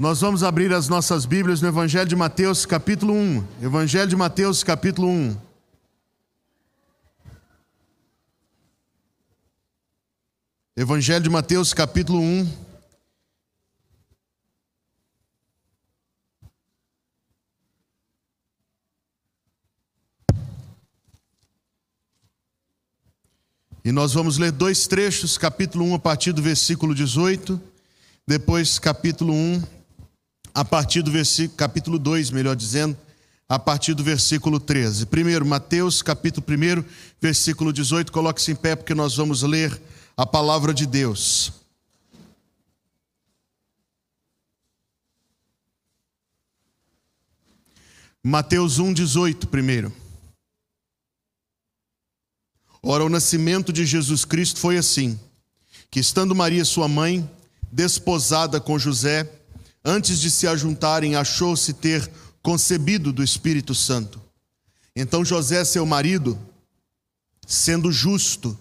Nós vamos abrir as nossas Bíblias no Evangelho de Mateus, capítulo 1. Evangelho de Mateus, capítulo 1. Evangelho de Mateus, capítulo 1. E nós vamos ler dois trechos, capítulo 1 a partir do versículo 18, depois capítulo 1 a partir do versículo, capítulo 2, melhor dizendo, a partir do versículo 13. Primeiro, Mateus, capítulo 1, versículo 18. Coloque-se em pé porque nós vamos ler a palavra de Deus. Mateus 1, 18, primeiro. Ora, o nascimento de Jesus Cristo foi assim: que estando Maria, sua mãe, desposada com José, antes de se ajuntarem, achou-se ter concebido do Espírito Santo. Então José, seu marido, sendo justo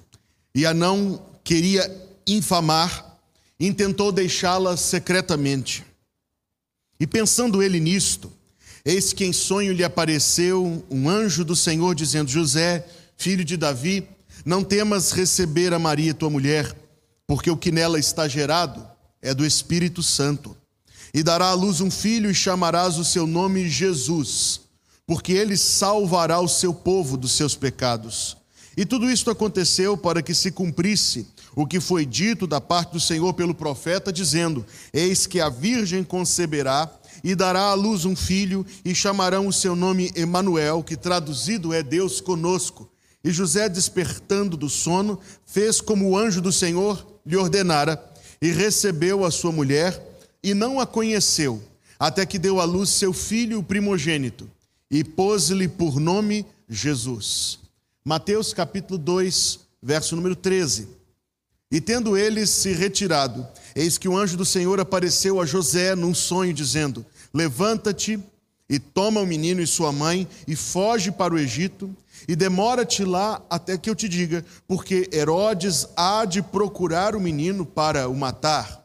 e a não queria infamar, intentou deixá-la secretamente. E pensando ele nisto, eis que em sonho lhe apareceu um anjo do Senhor dizendo: José, filho de Davi, não temas receber a Maria, tua mulher, porque o que nela está gerado é do Espírito Santo e dará à luz um filho, e chamarás o seu nome Jesus, porque ele salvará o seu povo dos seus pecados. E tudo isto aconteceu para que se cumprisse o que foi dito da parte do Senhor pelo profeta, dizendo: Eis que a virgem conceberá e dará à luz um filho, e chamarão o seu nome Emanuel, que traduzido é Deus conosco. E José, despertando do sono, fez como o anjo do Senhor lhe ordenara, e recebeu a sua mulher e não a conheceu, até que deu à luz seu filho primogênito, e pôs-lhe por nome Jesus. Mateus capítulo 2, verso número 13. E tendo eles se retirado, eis que o anjo do Senhor apareceu a José num sonho, dizendo: Levanta-te e toma o menino e sua mãe e foge para o Egito, e demora-te lá até que eu te diga, porque Herodes há de procurar o menino para o matar.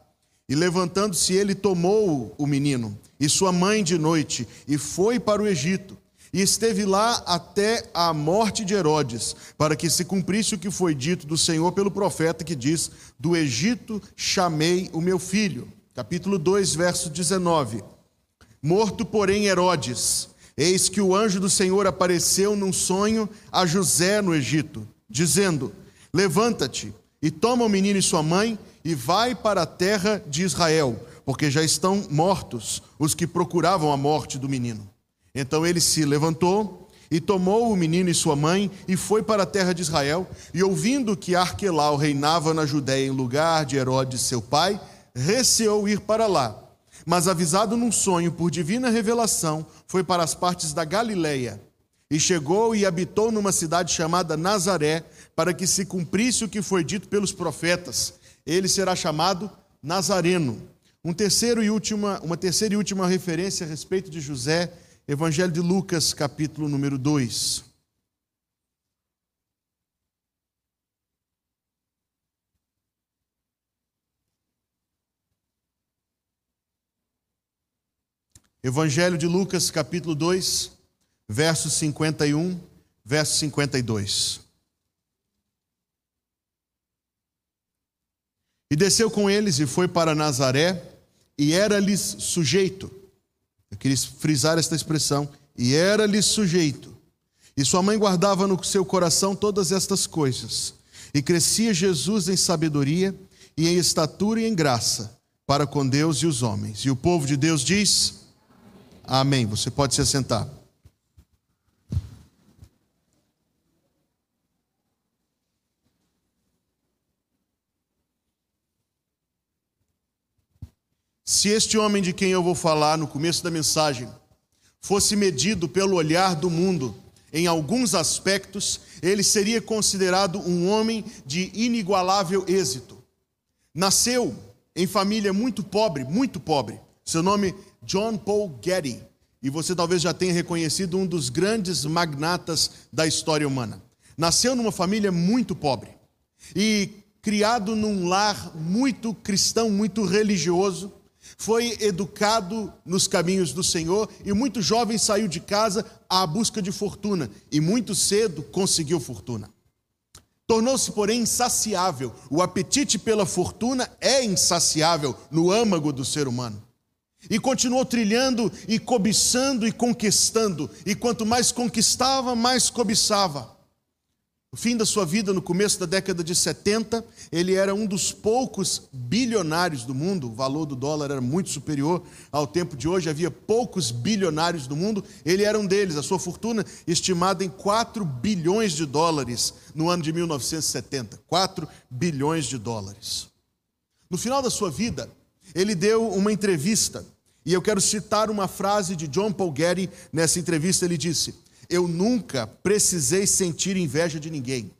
E levantando-se ele, tomou o menino e sua mãe de noite e foi para o Egito. E esteve lá até a morte de Herodes, para que se cumprisse o que foi dito do Senhor pelo profeta que diz: Do Egito chamei o meu filho. Capítulo 2, verso 19. Morto, porém, Herodes, eis que o anjo do Senhor apareceu num sonho a José no Egito, dizendo: Levanta-te e toma o menino e sua mãe e vai para a terra de Israel, porque já estão mortos os que procuravam a morte do menino. Então ele se levantou e tomou o menino e sua mãe e foi para a terra de Israel. E ouvindo que Arquelau reinava na Judéia em lugar de Herodes, seu pai, receou ir para lá. Mas avisado num sonho por divina revelação, foi para as partes da Galileia. E chegou e habitou numa cidade chamada Nazaré, para que se cumprisse o que foi dito pelos profetas ele será chamado Nazareno. Um terceiro e última, uma terceira e última referência a respeito de José, Evangelho de Lucas, capítulo número 2. Evangelho de Lucas, capítulo 2, verso 51, verso 52. E desceu com eles e foi para Nazaré, e era-lhes sujeito. Eu queria frisar esta expressão. E era-lhes sujeito. E sua mãe guardava no seu coração todas estas coisas. E crescia Jesus em sabedoria, e em estatura e em graça, para com Deus e os homens. E o povo de Deus diz: Amém. Você pode se assentar. Se este homem de quem eu vou falar no começo da mensagem fosse medido pelo olhar do mundo, em alguns aspectos, ele seria considerado um homem de inigualável êxito. Nasceu em família muito pobre, muito pobre. Seu nome John Paul Getty, e você talvez já tenha reconhecido um dos grandes magnatas da história humana. Nasceu numa família muito pobre e criado num lar muito cristão, muito religioso foi educado nos caminhos do Senhor e muito jovem saiu de casa à busca de fortuna e muito cedo conseguiu fortuna. Tornou-se, porém, insaciável. O apetite pela fortuna é insaciável no âmago do ser humano. E continuou trilhando e cobiçando e conquistando, e quanto mais conquistava, mais cobiçava. No fim da sua vida, no começo da década de 70, ele era um dos poucos bilionários do mundo. O valor do dólar era muito superior ao tempo de hoje, havia poucos bilionários do mundo. Ele era um deles, a sua fortuna estimada em 4 bilhões de dólares no ano de 1970. 4 bilhões de dólares. No final da sua vida, ele deu uma entrevista, e eu quero citar uma frase de John Paul Getty nessa entrevista. Ele disse: eu nunca precisei sentir inveja de ninguém,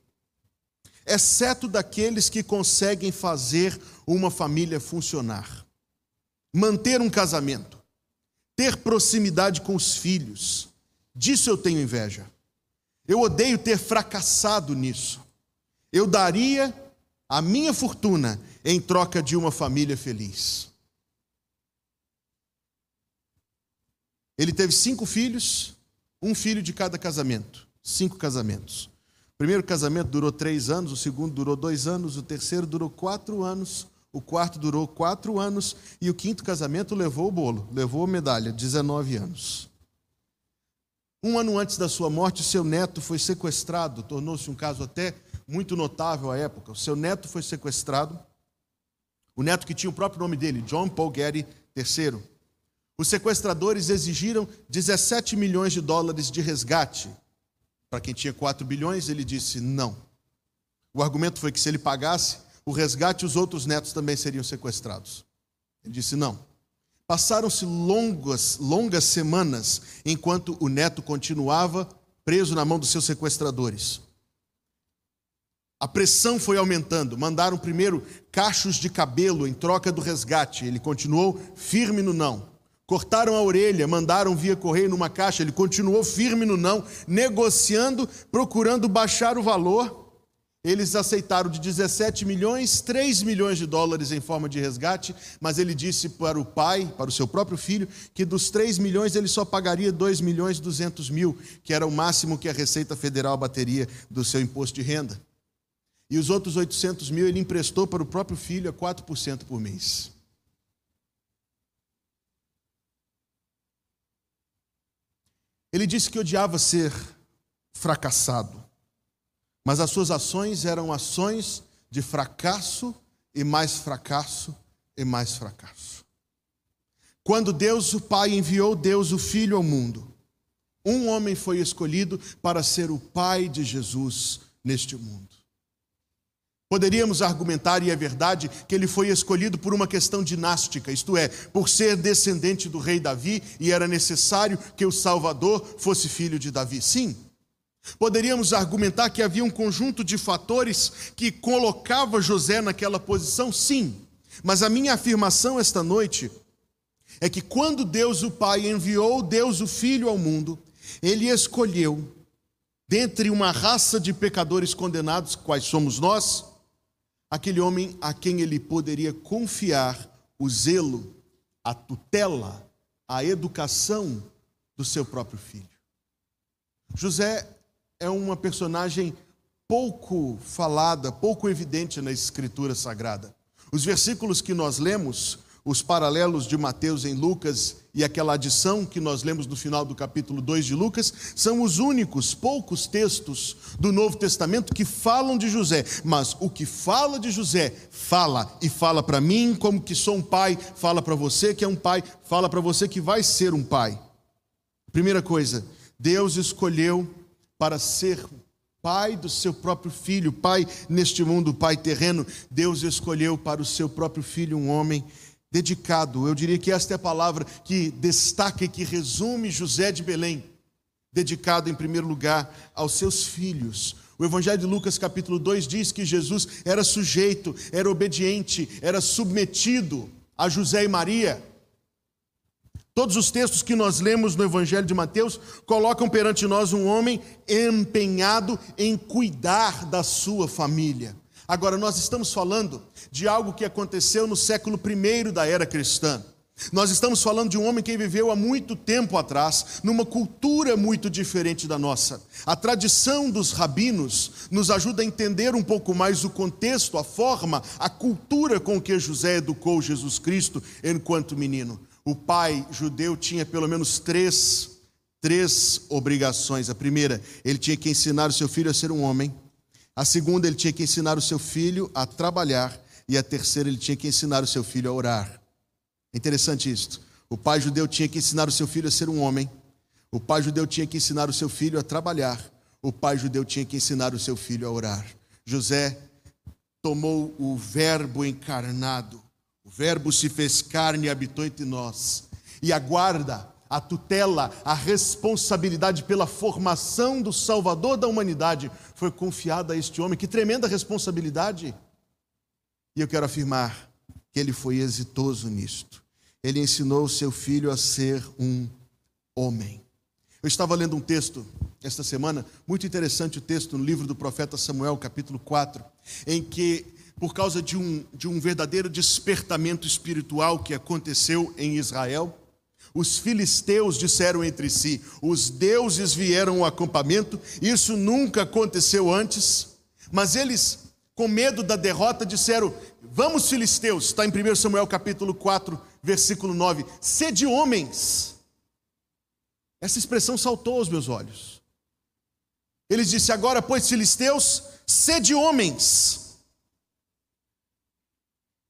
exceto daqueles que conseguem fazer uma família funcionar, manter um casamento, ter proximidade com os filhos. Disso eu tenho inveja. Eu odeio ter fracassado nisso. Eu daria a minha fortuna em troca de uma família feliz. Ele teve cinco filhos, um filho de cada casamento, cinco casamentos. O primeiro casamento durou três anos, o segundo durou dois anos, o terceiro durou quatro anos, o quarto durou quatro anos e o quinto casamento levou o bolo, levou a medalha, 19 anos. Um ano antes da sua morte, seu neto foi sequestrado, tornou-se um caso até muito notável à época. O seu neto foi sequestrado, o neto que tinha o próprio nome dele, John Paul Getty III. Os sequestradores exigiram 17 milhões de dólares de resgate. Para quem tinha 4 bilhões, ele disse não. O argumento foi que se ele pagasse o resgate, os outros netos também seriam sequestrados. Ele disse não. Passaram-se longas, longas semanas enquanto o neto continuava preso na mão dos seus sequestradores. A pressão foi aumentando. Mandaram primeiro cachos de cabelo em troca do resgate. Ele continuou firme no não. Cortaram a orelha, mandaram via correio numa caixa, ele continuou firme no não, negociando, procurando baixar o valor. Eles aceitaram de 17 milhões, 3 milhões de dólares em forma de resgate, mas ele disse para o pai, para o seu próprio filho, que dos 3 milhões ele só pagaria 2 milhões e 200 mil, que era o máximo que a Receita Federal bateria do seu imposto de renda. E os outros 800 mil ele emprestou para o próprio filho a 4% por mês. Ele disse que odiava ser fracassado, mas as suas ações eram ações de fracasso e mais fracasso e mais fracasso. Quando Deus o Pai enviou Deus o Filho ao mundo, um homem foi escolhido para ser o pai de Jesus neste mundo. Poderíamos argumentar, e é verdade, que ele foi escolhido por uma questão dinástica, isto é, por ser descendente do rei Davi e era necessário que o Salvador fosse filho de Davi. Sim. Poderíamos argumentar que havia um conjunto de fatores que colocava José naquela posição? Sim. Mas a minha afirmação esta noite é que quando Deus o Pai enviou Deus o Filho ao mundo, ele escolheu, dentre uma raça de pecadores condenados, quais somos nós, aquele homem a quem ele poderia confiar o zelo, a tutela, a educação do seu próprio filho. José é uma personagem pouco falada, pouco evidente na Escritura Sagrada. Os versículos que nós lemos os paralelos de Mateus em Lucas e aquela adição que nós lemos no final do capítulo 2 de Lucas, são os únicos poucos textos do Novo Testamento que falam de José. Mas o que fala de José, fala e fala para mim como que sou um pai, fala para você que é um pai, fala para você que vai ser um pai. Primeira coisa, Deus escolheu para ser pai do seu próprio filho, pai neste mundo, pai terreno. Deus escolheu para o seu próprio filho um homem dedicado. Eu diria que esta é a palavra que destaca e que resume José de Belém. Dedicado, em primeiro lugar, aos seus filhos. O Evangelho de Lucas, capítulo 2, diz que Jesus era sujeito, era obediente, era submetido a José e Maria. Todos os textos que nós lemos no Evangelho de Mateus colocam perante nós um homem empenhado em cuidar da sua família. Agora, nós estamos falando de algo que aconteceu no século I da era cristã. Nós estamos falando de um homem que viveu há muito tempo atrás, numa cultura muito diferente da nossa. A tradição dos rabinos nos ajuda a entender um pouco mais o contexto, a forma, a cultura com que José educou Jesus Cristo enquanto menino. O pai judeu tinha pelo menos três, três obrigações. A primeira, ele tinha que ensinar o seu filho a ser um homem. A segunda, ele tinha que ensinar o seu filho a trabalhar. E a terceira, ele tinha que ensinar o seu filho a orar. É interessante isto. O pai judeu tinha que ensinar o seu filho a ser um homem. O pai judeu tinha que ensinar o seu filho a trabalhar. O pai judeu tinha que ensinar o seu filho a orar. José tomou o Verbo encarnado. O Verbo se fez carne e habitou entre nós. E a guarda, a tutela, a responsabilidade pela formação do Salvador da humanidade foi confiada a este homem. Que tremenda responsabilidade! E eu quero afirmar que ele foi exitoso nisto ele ensinou seu filho a ser um homem. Eu estava lendo um texto esta semana, muito interessante o texto no livro do profeta Samuel, capítulo 4, em que, por causa de um, de um verdadeiro despertamento espiritual que aconteceu em Israel, os filisteus disseram entre si: os deuses vieram ao acampamento, isso nunca aconteceu antes, mas eles, com medo da derrota, disseram: Vamos, filisteus, está em 1 Samuel capítulo 4, versículo 9: sede homens. Essa expressão saltou aos meus olhos. Ele disse: Agora, pois, filisteus, sede homens.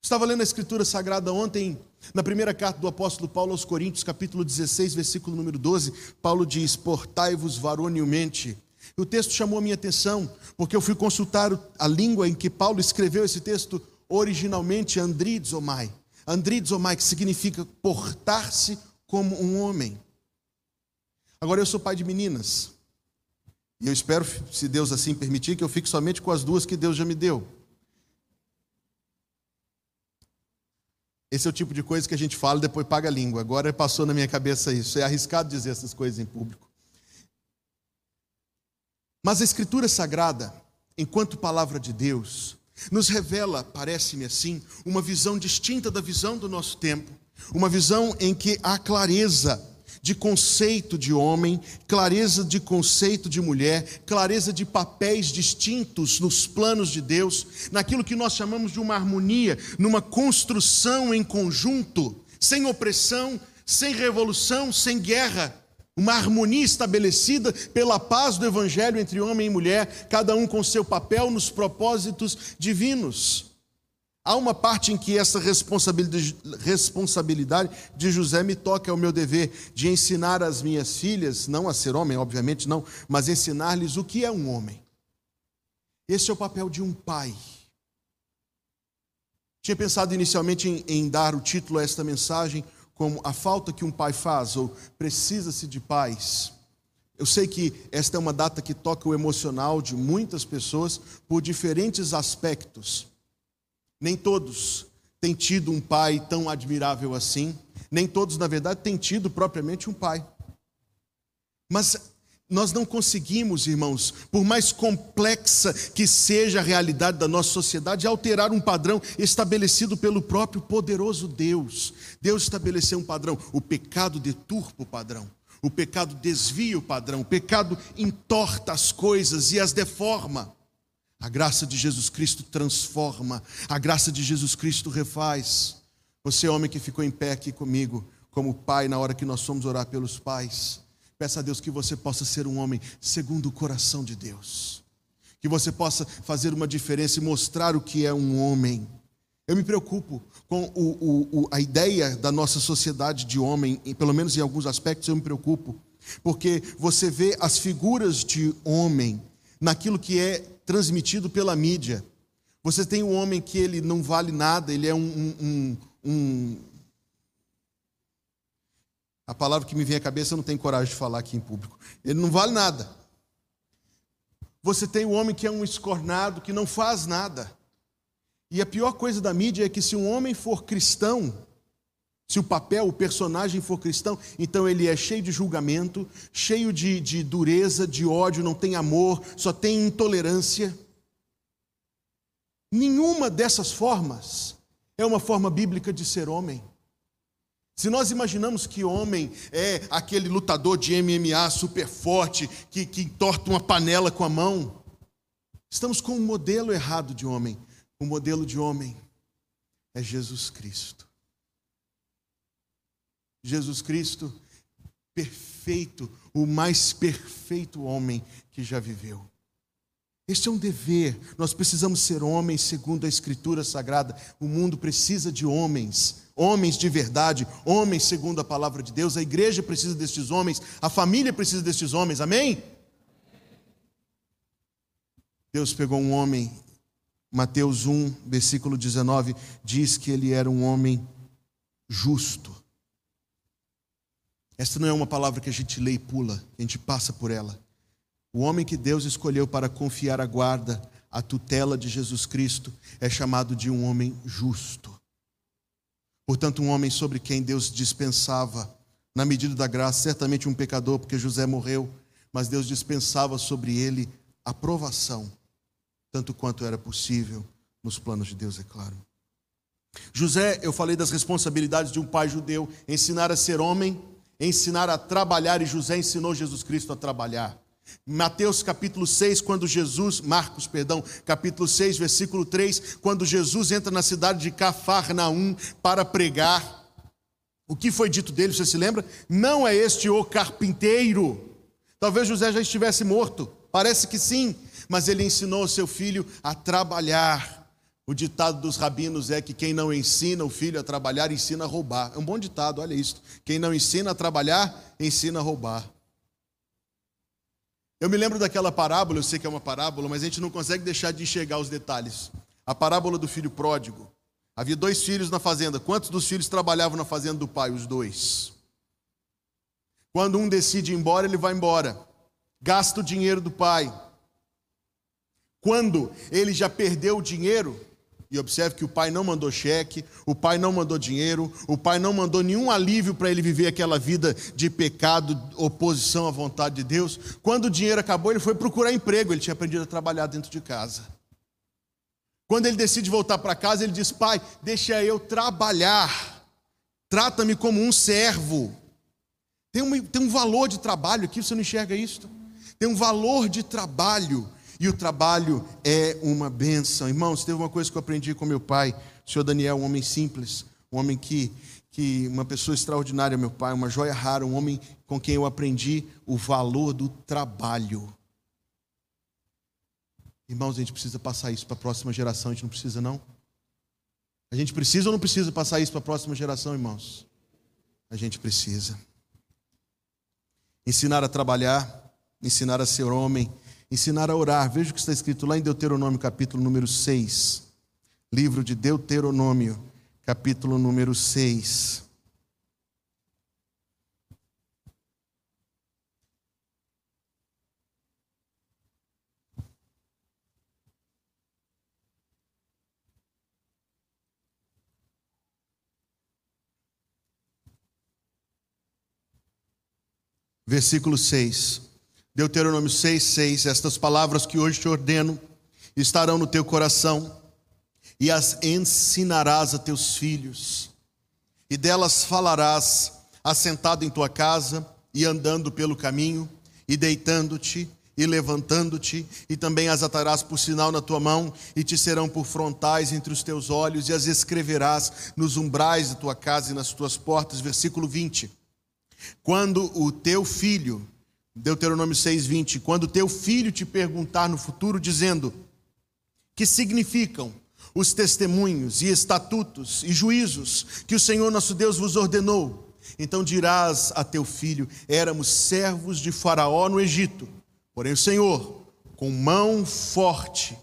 Estava lendo a Escritura Sagrada ontem, na primeira carta do apóstolo Paulo aos Coríntios, capítulo 16, versículo número 12. Paulo diz: Portai-vos varonilmente. O texto chamou a minha atenção, porque eu fui consultar a língua em que Paulo escreveu esse texto, originalmente andridzomai. Andridzomai, que significa portar-se como um homem. Agora eu sou pai de meninas. E eu espero, se Deus assim permitir, que eu fique somente com as duas que Deus já me deu. Esse é o tipo de coisa que a gente fala e depois paga a língua. Agora passou na minha cabeça isso. É arriscado dizer essas coisas em público. Mas a Escritura Sagrada, enquanto palavra de Deus, nos revela, parece-me assim, uma visão distinta da visão do nosso tempo, uma visão em que há clareza de conceito de homem, clareza de conceito de mulher, clareza de papéis distintos nos planos de Deus, naquilo que nós chamamos de uma harmonia, numa construção em conjunto, sem opressão, sem revolução, sem guerra, uma harmonia estabelecida pela paz do Evangelho entre homem e mulher, cada um com seu papel nos propósitos divinos. Há uma parte em que essa responsabilidade de José me toca, é o meu dever de ensinar as minhas filhas, não a ser homem, obviamente não, mas ensinar-lhes o que é um homem. Esse é o papel de um pai. Tinha pensado inicialmente em, em dar o título a esta mensagem, como a falta que um pai faz ou precisa-se de pais. Eu sei que esta é uma data que toca o emocional de muitas pessoas por diferentes aspectos. Nem todos têm tido um pai tão admirável assim, nem todos, na verdade, têm tido propriamente um pai. Mas nós não conseguimos, irmãos, por mais complexa que seja a realidade da nossa sociedade, alterar um padrão estabelecido pelo próprio poderoso Deus. Deus estabeleceu um padrão. O pecado deturpa o padrão. O pecado desvia o padrão. O pecado entorta as coisas e as deforma. A graça de Jesus Cristo transforma. A graça de Jesus Cristo refaz. Você, homem que ficou em pé aqui comigo, como pai, na hora que nós fomos orar pelos pais. Peça a Deus que você possa ser um homem segundo o coração de Deus. Que você possa fazer uma diferença e mostrar o que é um homem. Eu me preocupo com o, o, a ideia da nossa sociedade de homem, pelo menos em alguns aspectos eu me preocupo, porque você vê as figuras de homem naquilo que é transmitido pela mídia. Você tem um homem que ele não vale nada, ele é um, um, um, a palavra que me vem à cabeça eu não tenho coragem de falar aqui em público. Ele não vale nada. Você tem o um homem que é um escornado, que não faz nada. E a pior coisa da mídia é que se um homem for cristão, se o papel, o personagem for cristão, então ele é cheio de julgamento, cheio de, de dureza, de ódio, não tem amor, só tem intolerância. Nenhuma dessas formas é uma forma bíblica de ser homem. Se nós imaginamos que homem é aquele lutador de MMA super forte que, que entorta uma panela com a mão, estamos com um modelo errado de homem. O modelo de homem é Jesus Cristo. Jesus Cristo, perfeito, o mais perfeito homem que já viveu. Este é um dever. Nós precisamos ser homens segundo a Escritura Sagrada. O mundo precisa de homens, homens de verdade, homens segundo a palavra de Deus. A igreja precisa destes homens, a família precisa destes homens. Amém? Deus pegou um homem, Mateus 1, versículo 19, diz que ele era um homem justo. Esta não é uma palavra que a gente lê e pula, a gente passa por ela. O homem que Deus escolheu para confiar a guarda, a tutela de Jesus Cristo, é chamado de um homem justo. Portanto, um homem sobre quem Deus dispensava, na medida da graça, certamente um pecador, porque José morreu, mas Deus dispensava sobre ele a provação, tanto quanto era possível, nos planos de Deus, é claro. José, eu falei das responsabilidades de um pai judeu, ensinar a ser homem, ensinar a trabalhar, e José ensinou Jesus Cristo a trabalhar. Mateus capítulo 6, quando Jesus, Marcos, perdão, capítulo 6, versículo 3, quando Jesus entra na cidade de Cafarnaum para pregar, o que foi dito dele, você se lembra? Não é este o carpinteiro. Talvez José já estivesse morto, parece que sim, mas ele ensinou seu filho a trabalhar. O ditado dos rabinos é que quem não ensina o filho a trabalhar, ensina a roubar. É um bom ditado, olha isso. Quem não ensina a trabalhar, ensina a roubar. Eu me lembro daquela parábola, eu sei que é uma parábola, mas a gente não consegue deixar de enxergar os detalhes. A parábola do filho pródigo. Havia dois filhos na fazenda. Quantos dos filhos trabalhavam na fazenda do pai? Os dois. Quando um decide ir embora, ele vai embora. Gasta o dinheiro do pai. Quando ele já perdeu o dinheiro, e observe que o pai não mandou cheque, o pai não mandou dinheiro, o pai não mandou nenhum alívio para ele viver aquela vida de pecado, oposição à vontade de Deus. Quando o dinheiro acabou, ele foi procurar emprego, ele tinha aprendido a trabalhar dentro de casa. Quando ele decide voltar para casa, ele diz: Pai, deixa eu trabalhar, trata-me como um servo. Tem um, tem um valor de trabalho aqui, você não enxerga isso? Tem um valor de trabalho e o trabalho é uma benção. Irmãos, teve uma coisa que eu aprendi com meu pai, o senhor Daniel, um homem simples, um homem que, que uma pessoa extraordinária, meu pai, uma joia rara, um homem com quem eu aprendi o valor do trabalho. Irmãos, a gente precisa passar isso para a próxima geração, a gente não precisa, não? A gente precisa ou não precisa passar isso para a próxima geração, irmãos? A gente precisa. Ensinar a trabalhar, ensinar a ser homem, ensinar a orar. Veja o que está escrito lá em Deuteronômio, capítulo número 6. Livro de Deuteronômio, capítulo número 6. Versículo 6. Deuteronômio 6, 6, estas palavras que hoje te ordeno estarão no teu coração e as ensinarás a teus filhos, e delas falarás assentado em tua casa e andando pelo caminho, e deitando-te e levantando-te, e também as atarás por sinal na tua mão, e te serão por frontais entre os teus olhos, e as escreverás nos umbrais de tua casa e nas tuas portas. Versículo 20. Quando o teu filho Deuteronômio 6:20, quando teu filho te perguntar no futuro dizendo: "Que significam os testemunhos e estatutos e juízos que o Senhor nosso Deus vos ordenou?" Então dirás a teu filho: Éramos servos de Faraó no Egito, porém o Senhor, com mão forte,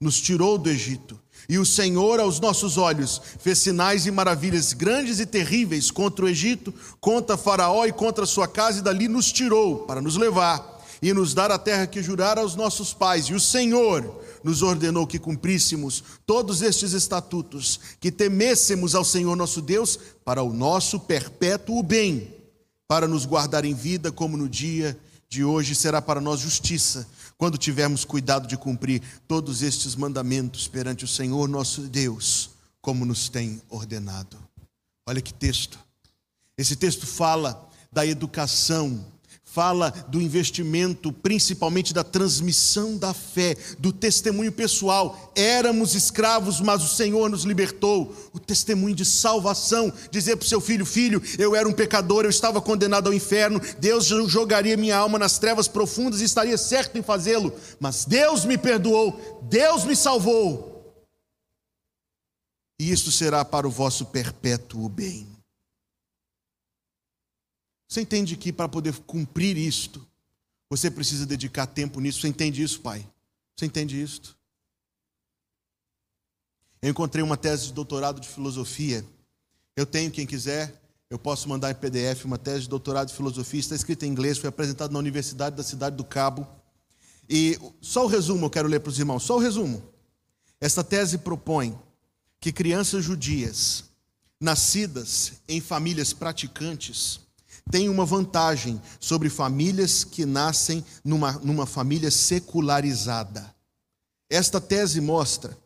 nos tirou do Egito e o Senhor, aos nossos olhos, fez sinais e maravilhas grandes e terríveis contra o Egito, contra Faraó e contra sua casa, e dali nos tirou para nos levar e nos dar a terra que jurara aos nossos pais. E o Senhor nos ordenou que cumpríssemos todos estes estatutos, que temêssemos ao Senhor nosso Deus para o nosso perpétuo bem, para nos guardar em vida, como no dia de hoje será para nós justiça quando tivermos cuidado de cumprir todos estes mandamentos perante o Senhor nosso Deus, como nos tem ordenado. Olha que texto. Esse texto fala da educação, fala do investimento, principalmente da transmissão da fé, do testemunho pessoal. Éramos escravos, mas o Senhor nos libertou. O testemunho de salvação, dizer para o seu filho: Filho, eu era um pecador, eu estava condenado ao inferno, Deus jogaria minha alma nas trevas profundas e estaria certo em fazê-lo, mas Deus me perdoou, Deus me salvou. E isso será para o vosso perpétuo bem. Você entende que para poder cumprir isto, você precisa dedicar tempo nisso? Você entende isso, pai? Você entende isto? Eu encontrei uma tese de doutorado de filosofia. Eu tenho, quem quiser, eu posso mandar em PDF uma tese de doutorado de filosofia. Está escrita em inglês, foi apresentada na Universidade da Cidade do Cabo. E só o resumo eu quero ler para os irmãos, só o resumo. Esta tese propõe que crianças judias, nascidas em famílias praticantes, tem uma vantagem sobre famílias que nascem numa, numa família secularizada. Esta tese mostra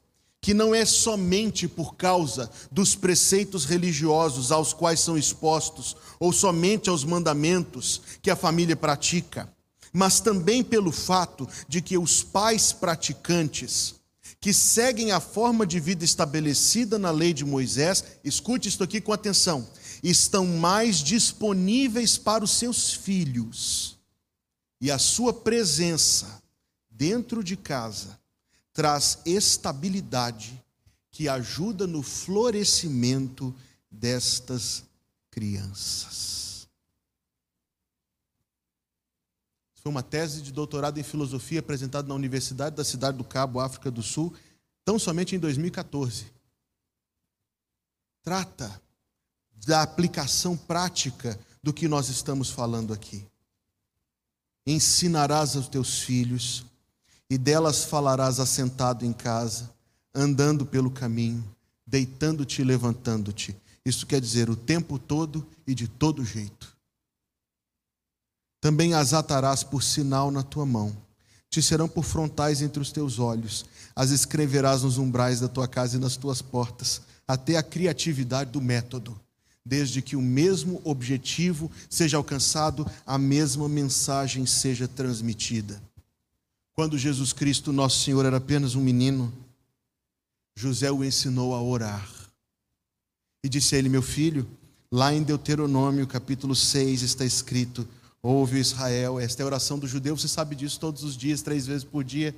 que não é somente por causa dos preceitos religiosos aos quais são expostos, ou somente aos mandamentos que a família pratica, mas também pelo fato de que os pais praticantes, que seguem a forma de vida estabelecida na lei de Moisés, escute isto aqui com atenção, estão mais disponíveis para os seus filhos. E a sua presença dentro de casa traz estabilidade que ajuda no florescimento destas crianças. Foi uma tese de doutorado em filosofia apresentada na Universidade da Cidade do Cabo, África do Sul, tão somente em 2014. Trata da aplicação prática do que nós estamos falando aqui. Ensinarás aos teus filhos, e delas falarás assentado em casa, andando pelo caminho, deitando-te e levantando-te. Isso quer dizer o tempo todo e de todo jeito. Também as atarás por sinal na tua mão, te serão por frontais entre os teus olhos, as escreverás nos umbrais da tua casa e nas tuas portas, até a criatividade do método desde que o mesmo objetivo seja alcançado, a mesma mensagem seja transmitida. Quando Jesus Cristo, nosso Senhor, era apenas um menino, José o ensinou a orar. E disse a ele: Meu filho, lá em Deuteronômio, capítulo 6, está escrito: Ouve Israel, esta é a oração do judeu, você sabe disso todos os dias, três vezes por dia.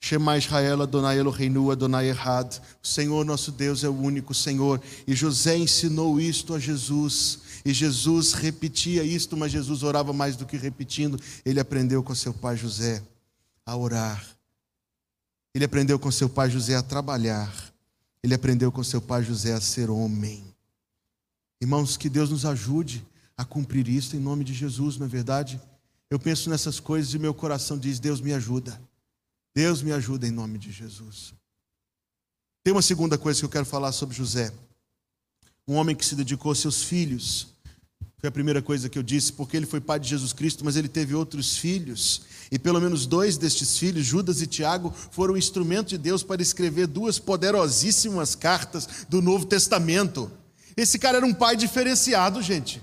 Shema Israel Adonai Eloheinu Adonai Errad. O Senhor nosso Deus é o único Senhor. E José ensinou isto a Jesus. E Jesus repetia isto, mas Jesus orava mais do que repetindo. Ele aprendeu com seu pai José a orar. Ele aprendeu com seu pai José a trabalhar. Ele aprendeu com seu pai José a ser homem. Irmãos, que Deus nos ajude a cumprir isto em nome de Jesus, não é verdade? Eu penso nessas coisas e meu coração diz: Deus me ajuda. Deus me ajuda em nome de Jesus. Tem uma segunda coisa que eu quero falar sobre José. Um homem que se dedicou aos seus filhos. Foi a primeira coisa que eu disse, porque ele foi pai de Jesus Cristo, mas ele teve outros filhos. E pelo menos dois destes filhos, Judas e Tiago, foram instrumento de Deus para escrever duas poderosíssimas cartas do Novo Testamento. Esse cara era um pai diferenciado, gente.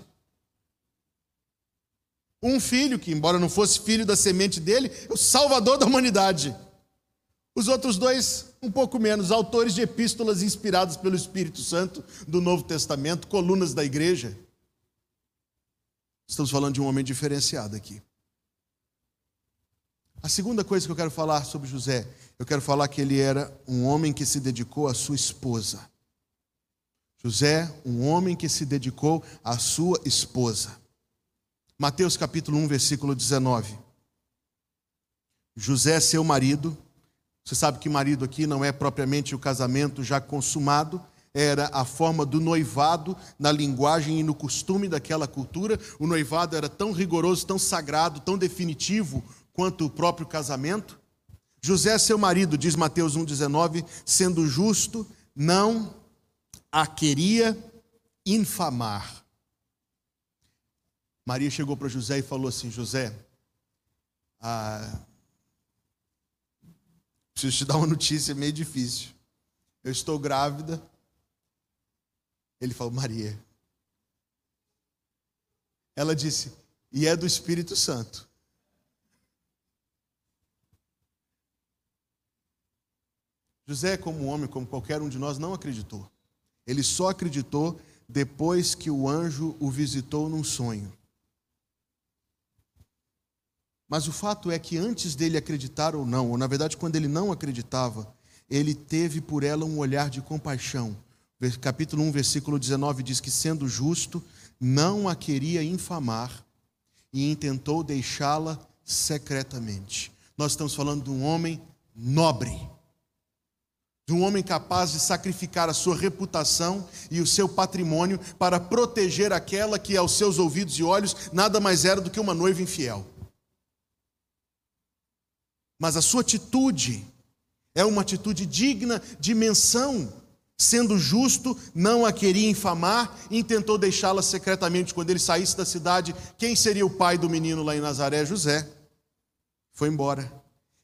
Um filho que, embora não fosse filho da semente dele, é o salvador da humanidade. Os outros dois, um pouco menos, autores de epístolas inspiradas pelo Espírito Santo do Novo Testamento, colunas da igreja. Estamos falando de um homem diferenciado aqui. A segunda coisa que eu quero falar sobre José, eu quero falar que ele era um homem que se dedicou à sua esposa. José, um homem que se dedicou à sua esposa. Mateus capítulo 1, versículo 19. José, seu marido, você sabe que marido aqui não é propriamente o casamento já consumado, era a forma do noivado na linguagem e no costume daquela cultura. O noivado era tão rigoroso, tão sagrado, tão definitivo quanto o próprio casamento. José, seu marido, diz Mateus 1,19, sendo justo, não a queria infamar. Maria chegou para José e falou assim: José, ah, preciso te dar uma notícia meio difícil. Eu estou grávida. Ele falou: Maria, Ela disse: E é do Espírito Santo. José, como homem, como qualquer um de nós, não acreditou. Ele só acreditou depois que o anjo o visitou num sonho. Mas o fato é que antes dele acreditar ou não, ou na verdade quando ele não acreditava, ele teve por ela um olhar de compaixão. Capítulo 1, versículo 19 diz que, sendo justo, não a queria infamar e intentou deixá-la secretamente. Nós estamos falando de um homem nobre, de um homem capaz de sacrificar a sua reputação e o seu patrimônio para proteger aquela que, aos seus ouvidos e olhos, nada mais era do que uma noiva infiel. Mas a sua atitude é uma atitude digna de menção. Sendo justo, não a queria infamar, intentou deixá-la secretamente quando ele saísse da cidade. Quem seria o pai do menino lá em Nazaré? José. Foi embora.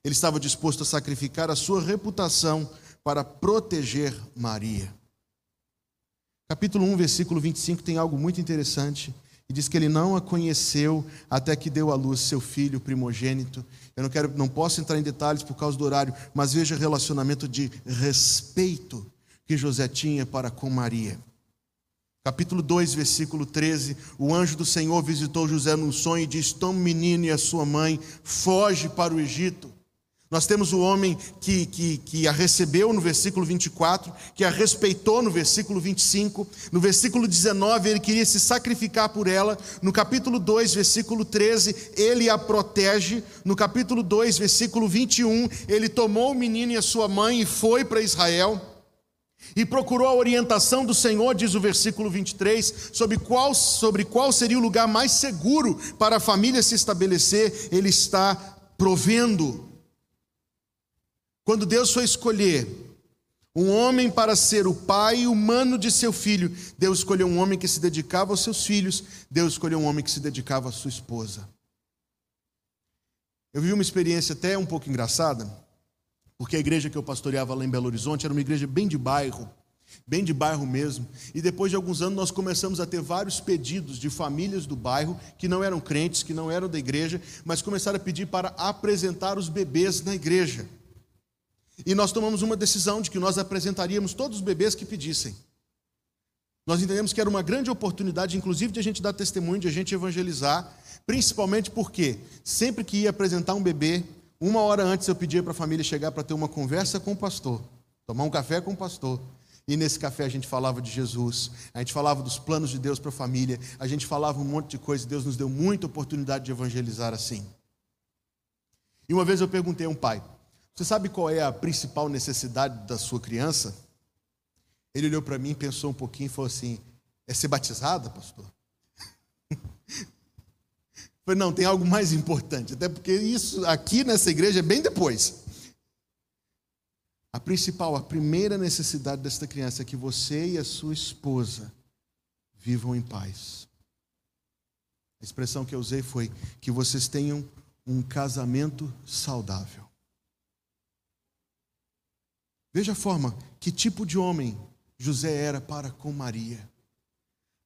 Ele estava disposto a sacrificar a sua reputação para proteger Maria. Capítulo 1, versículo 25 tem algo muito interessante. E diz que ele não a conheceu até que deu à luz seu filho primogênito. Eu não quero, não posso entrar em detalhes por causa do horário, mas veja o relacionamento de respeito que José tinha para com Maria. Capítulo 2, versículo 13: O anjo do Senhor visitou José num sonho e disse: Toma o menino e a sua mãe, foge para o Egito. Nós temos o homem que, que, que a recebeu no versículo 24, que a respeitou no versículo 25, no versículo 19 ele queria se sacrificar por ela, no capítulo 2, versículo 13, ele a protege, no capítulo 2, versículo 21, ele tomou o menino e a sua mãe e foi para Israel. E procurou a orientação do Senhor, diz o versículo 23, sobre qual, sobre qual seria o lugar mais seguro para a família se estabelecer. Ele está provendo quando Deus foi escolher um homem para ser o pai humano de seu filho, Deus escolheu um homem que se dedicava aos seus filhos, Deus escolheu um homem que se dedicava à sua esposa. Eu vi uma experiência até um pouco engraçada, porque a igreja que eu pastoreava lá em Belo Horizonte era uma igreja bem de bairro, bem de bairro mesmo. E depois de alguns anos nós começamos a ter vários pedidos de famílias do bairro que não eram crentes, que não eram da igreja, mas começaram a pedir para apresentar os bebês na igreja. E nós tomamos uma decisão de que nós apresentaríamos todos os bebês que pedissem. Nós entendemos que era uma grande oportunidade, inclusive, de a gente dar testemunho, de a gente evangelizar, principalmente porque sempre que ia apresentar um bebê, uma hora antes eu pedia para a família chegar para ter uma conversa com o pastor, tomar um café com o pastor. E nesse café a gente falava de Jesus, a gente falava dos planos de Deus para a família, a gente falava um monte de coisa, Deus nos deu muita oportunidade de evangelizar assim. E uma vez eu perguntei a um pai, você sabe qual é a principal necessidade da sua criança? Ele olhou para mim, pensou um pouquinho e falou assim: é ser batizada, pastor? falei, não, tem algo mais importante, até porque isso aqui nessa igreja é bem depois. A principal, a primeira necessidade desta criança é que você e a sua esposa vivam em paz. A expressão que eu usei foi que vocês tenham um casamento saudável. Veja a forma, que tipo de homem José era para com Maria.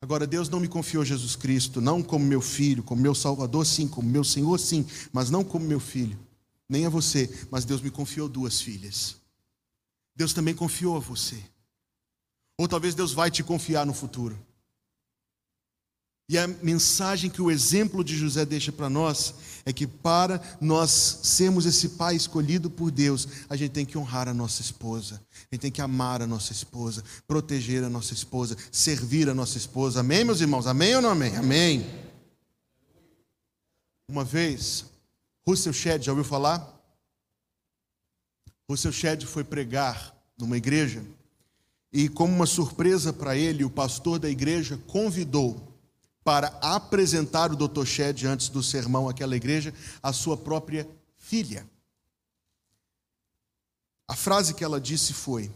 Agora, Deus não me confiou Jesus Cristo, não como meu filho, como meu Salvador, sim, como meu Senhor, sim, mas não como meu filho, nem a você, mas Deus me confiou duas filhas. Deus também confiou a você. Ou talvez Deus vai te confiar no futuro. E a mensagem que o exemplo de José deixa para nós é que para nós sermos esse pai escolhido por Deus, a gente tem que honrar a nossa esposa, a gente tem que amar a nossa esposa, proteger a nossa esposa, servir a nossa esposa. Amém, meus irmãos? Amém ou não amém? Amém. Uma vez, Russell Shedd, já ouviu falar? Russell Shedd foi pregar numa igreja e, como uma surpresa para ele, o pastor da igreja convidou para apresentar o Dr. Shed antes do sermão àquela igreja, a sua própria filha. A frase que ela disse foi: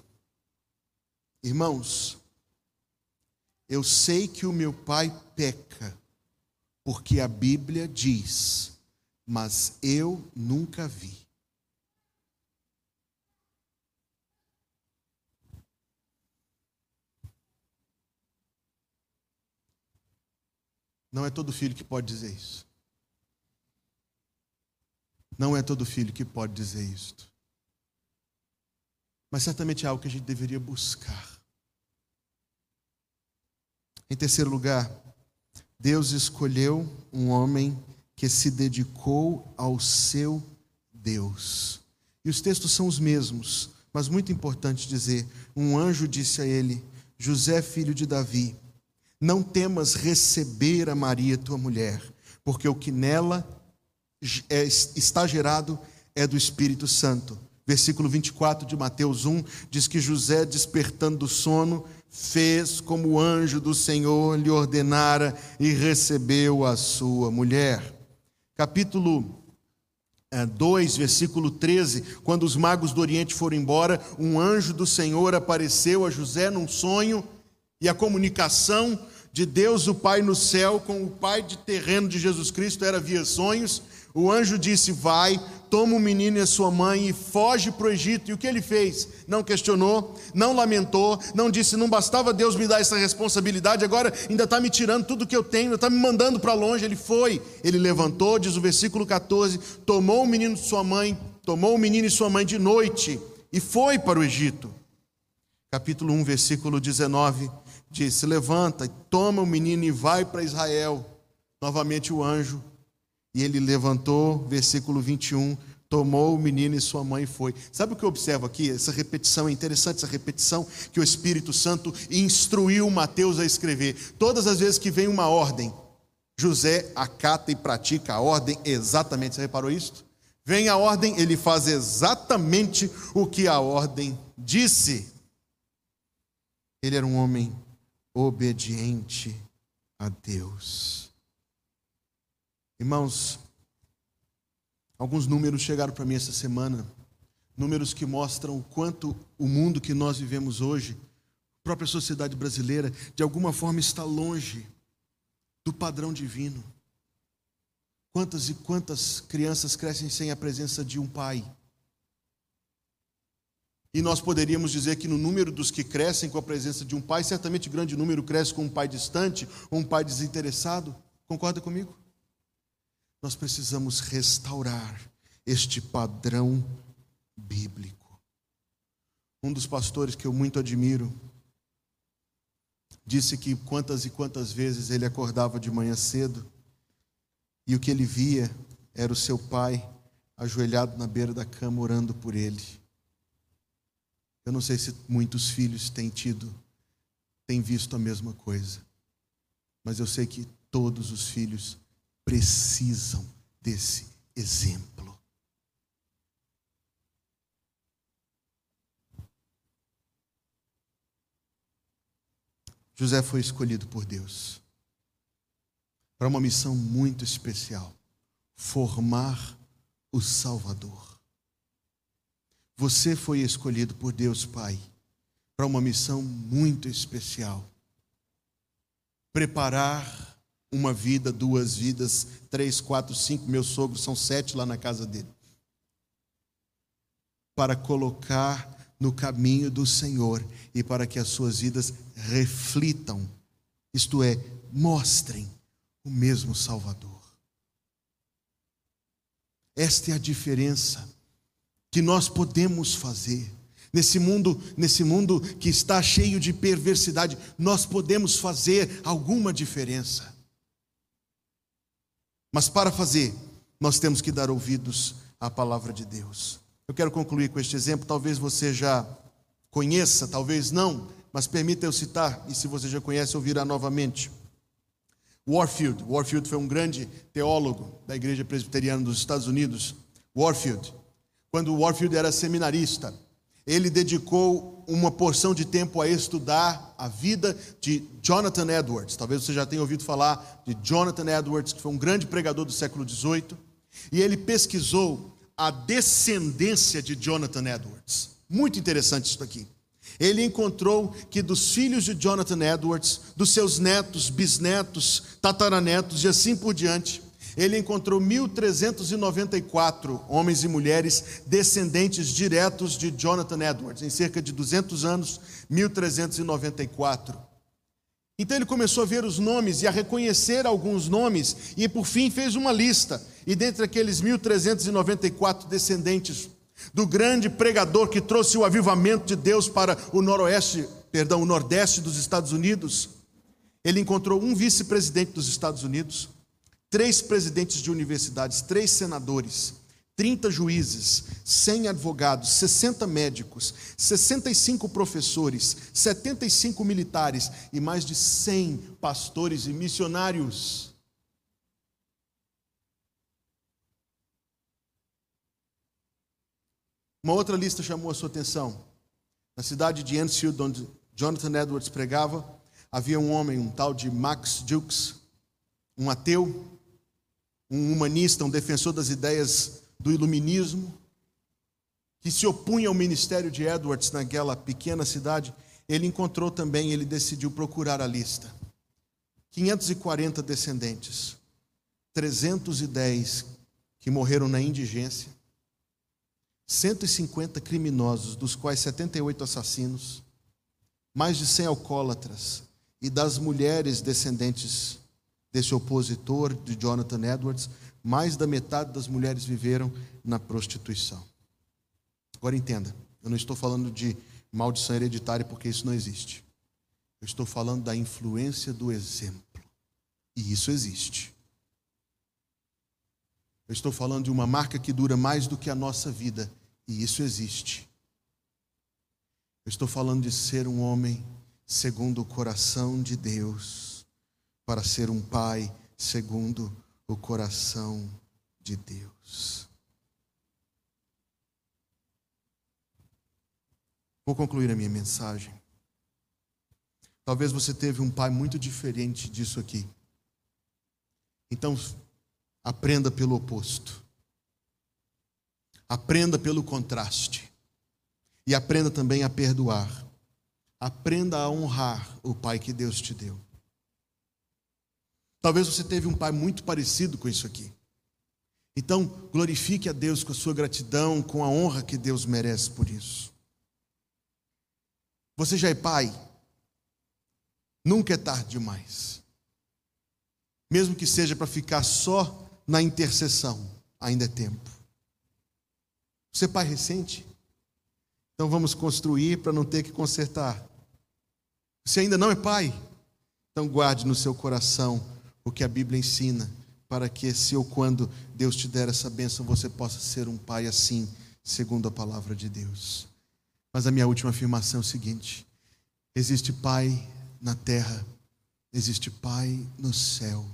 Irmãos, eu sei que o meu pai peca, porque a Bíblia diz, mas eu nunca vi. Não é todo filho que pode dizer isso. Não é todo filho que pode dizer isto. Mas certamente é algo que a gente deveria buscar. Em terceiro lugar, Deus escolheu um homem que se dedicou ao seu Deus. E os textos são os mesmos, mas muito importante dizer: um anjo disse a ele, José, filho de Davi, não temas receber a Maria, tua mulher, porque o que nela é, está gerado é do Espírito Santo. Versículo 24 de Mateus 1 diz que José, despertando do sono, fez como o anjo do Senhor lhe ordenara e recebeu a sua mulher. Capítulo 2, é, versículo 13, quando os magos do Oriente foram embora, um anjo do Senhor apareceu a José num sonho, e a comunicação de Deus, o Pai no céu, com o Pai de terreno de Jesus Cristo era via sonhos. O anjo disse: Vai, toma o menino e a sua mãe e foge para o Egito. E o que ele fez? Não questionou, não lamentou, não disse: Não bastava Deus me dar essa responsabilidade, agora ainda está me tirando tudo que eu tenho, está me mandando para longe. Ele foi, ele levantou, diz o versículo 14: tomou o menino de sua mãe, tomou o menino e sua mãe de noite e foi para o Egito. Capítulo 1, versículo 19 disse: Levanta, toma o menino e vai para Israel. Novamente o anjo e ele levantou, versículo 21, tomou o menino e sua mãe e foi. Sabe o que eu observo aqui? Essa repetição é interessante, essa repetição que o Espírito Santo instruiu Mateus a escrever. Todas as vezes que vem uma ordem, José acata e pratica a ordem exatamente. Você reparou isso? Vem a ordem, ele faz exatamente o que a ordem disse. Ele era um homem obediente a Deus. Irmãos, alguns números chegaram para mim essa semana, números que mostram o quanto o mundo que nós vivemos hoje, a própria sociedade brasileira, de alguma forma está longe do padrão divino. Quantas e quantas crianças crescem sem a presença de um pai? E nós poderíamos dizer que no número dos que crescem com a presença de um pai, certamente grande número cresce com um pai distante ou um pai desinteressado. Concorda comigo? Nós precisamos restaurar este padrão bíblico. Um dos pastores que eu muito admiro disse que quantas e quantas vezes ele acordava de manhã cedo e o que ele via era o seu pai ajoelhado na beira da cama orando por ele. Eu não sei se muitos filhos têm tido, têm visto a mesma coisa, mas eu sei que todos os filhos precisam desse exemplo. José foi escolhido por Deus para uma missão muito especial: formar o Salvador. Você foi escolhido por Deus Pai para uma missão muito especial: preparar uma vida, duas vidas, três, quatro, cinco, meus sogros são sete lá na casa dele. Para colocar no caminho do Senhor e para que as suas vidas reflitam, isto é, mostrem o mesmo Salvador. Esta é a diferença que nós podemos fazer. Nesse mundo, nesse mundo que está cheio de perversidade, nós podemos fazer alguma diferença. Mas para fazer, nós temos que dar ouvidos à palavra de Deus. Eu quero concluir com este exemplo, talvez você já conheça, talvez não, mas permita eu citar, e se você já conhece, ouvirá novamente. Warfield. Warfield foi um grande teólogo da Igreja Presbiteriana dos Estados Unidos. Warfield. Quando Warfield era seminarista, ele dedicou uma porção de tempo a estudar a vida de Jonathan Edwards. Talvez você já tenha ouvido falar de Jonathan Edwards, que foi um grande pregador do século XVIII. E ele pesquisou a descendência de Jonathan Edwards. Muito interessante isso aqui. Ele encontrou que dos filhos de Jonathan Edwards, dos seus netos, bisnetos, tataranetos e assim por diante, ele encontrou 1.394 homens e mulheres descendentes diretos de Jonathan Edwards, em cerca de 200 anos, 1.394. Então ele começou a ver os nomes e a reconhecer alguns nomes, e por fim fez uma lista. E dentre aqueles 1.394 descendentes do grande pregador que trouxe o avivamento de Deus para o noroeste, perdão, o nordeste dos Estados Unidos, ele encontrou um vice-presidente dos Estados Unidos, três presidentes de universidades, três senadores, 30 juízes, 100 advogados, 60 médicos, 65 professores, 75 militares e mais de 100 pastores e missionários. Uma outra lista chamou a sua atenção. Na cidade de Enfield, onde Jonathan Edwards pregava, havia um homem, um tal de Max Jukes, um ateu, um humanista, um defensor das ideias do iluminismo, que se opunha ao ministério de Edwards naquela pequena cidade, ele encontrou também, ele decidiu procurar a lista. 540 descendentes, 310 que morreram na indigência, 150 criminosos, dos quais 78 assassinos, mais de 100 alcoólatras, e das mulheres descendentes desse opositor de Jonathan Edwards, mais da metade das mulheres viveram na prostituição. Agora entenda, eu não estou falando de maldição hereditária porque isso não existe. Eu estou falando da influência do exemplo. E isso existe. Eu estou falando de uma marca que dura mais do que a nossa vida. E isso existe. Eu estou falando de ser um homem segundo o coração de Deus, para ser um pai segundo o coração de Deus. Vou concluir a minha mensagem. Talvez você teve um pai muito diferente disso aqui. Então, aprenda pelo oposto. Aprenda pelo contraste. E aprenda também a perdoar. Aprenda a honrar o pai que Deus te deu. Talvez você teve um pai muito parecido com isso aqui. Então, glorifique a Deus com a sua gratidão, com a honra que Deus merece por isso. Você já é pai? Nunca é tarde demais. Mesmo que seja para ficar só na intercessão, ainda é tempo. Você é pai recente? Então vamos construir para não ter que consertar. Você ainda não é pai? Então guarde no seu coração o que a Bíblia ensina, para que se ou quando Deus te der essa bênção, você possa ser um pai assim, segundo a palavra de Deus. Mas a minha última afirmação é o seguinte: existe pai na terra, existe pai no céu.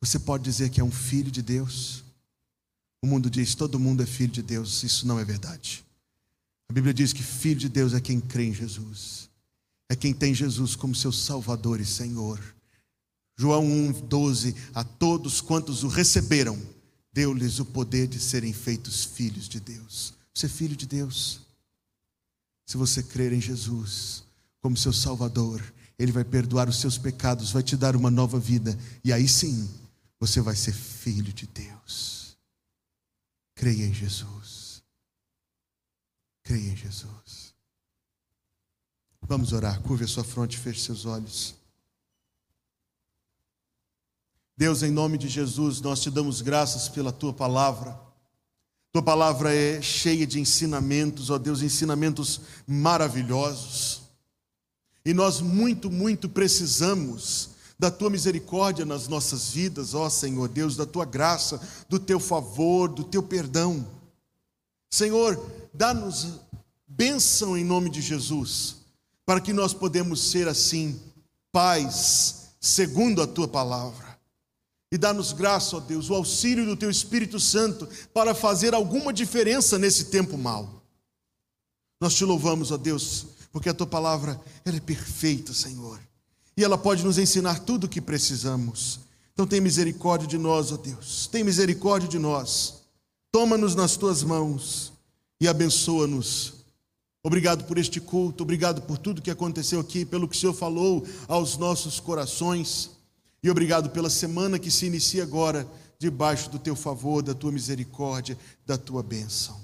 Você pode dizer que é um filho de Deus? O mundo diz todo mundo é filho de Deus, isso não é verdade. A Bíblia diz que filho de Deus é quem crê em Jesus, é quem tem Jesus como seu Salvador e Senhor. João 1,12: A todos quantos o receberam, deu-lhes o poder de serem feitos filhos de Deus. Você é filho de Deus. Se você crer em Jesus como seu Salvador, Ele vai perdoar os seus pecados, vai te dar uma nova vida, e aí sim você vai ser filho de Deus. Creia em Jesus. Creia em Jesus. Vamos orar. Curve a sua fronte, feche seus olhos. Deus, em nome de Jesus, nós te damos graças pela tua palavra. Tua palavra é cheia de ensinamentos, ó Deus, ensinamentos maravilhosos. E nós muito, muito precisamos da tua misericórdia nas nossas vidas, ó Senhor Deus, da tua graça, do teu favor, do teu perdão. Senhor, dá-nos bênção em nome de Jesus, para que nós podemos ser assim, paz, segundo a tua palavra. E dá-nos graça, ó Deus, o auxílio do Teu Espírito Santo para fazer alguma diferença nesse tempo mau. Nós te louvamos, ó Deus, porque a Tua palavra ela é perfeita, Senhor. E ela pode nos ensinar tudo o que precisamos. Então tem misericórdia de nós, ó Deus. Tem misericórdia de nós. Toma-nos nas Tuas mãos e abençoa-nos. Obrigado por este culto, obrigado por tudo que aconteceu aqui, pelo que o Senhor falou aos nossos corações. E obrigado pela semana que se inicia agora, debaixo do teu favor, da tua misericórdia, da tua bênção.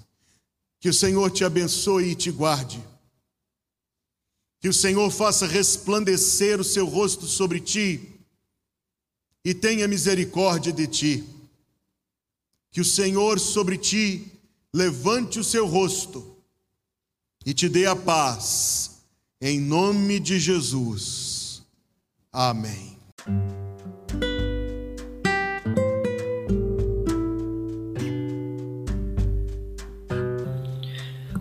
Que o Senhor te abençoe e te guarde. Que o Senhor faça resplandecer o seu rosto sobre ti e tenha misericórdia de ti. Que o Senhor sobre ti levante o seu rosto e te dê a paz, em nome de Jesus. Amém.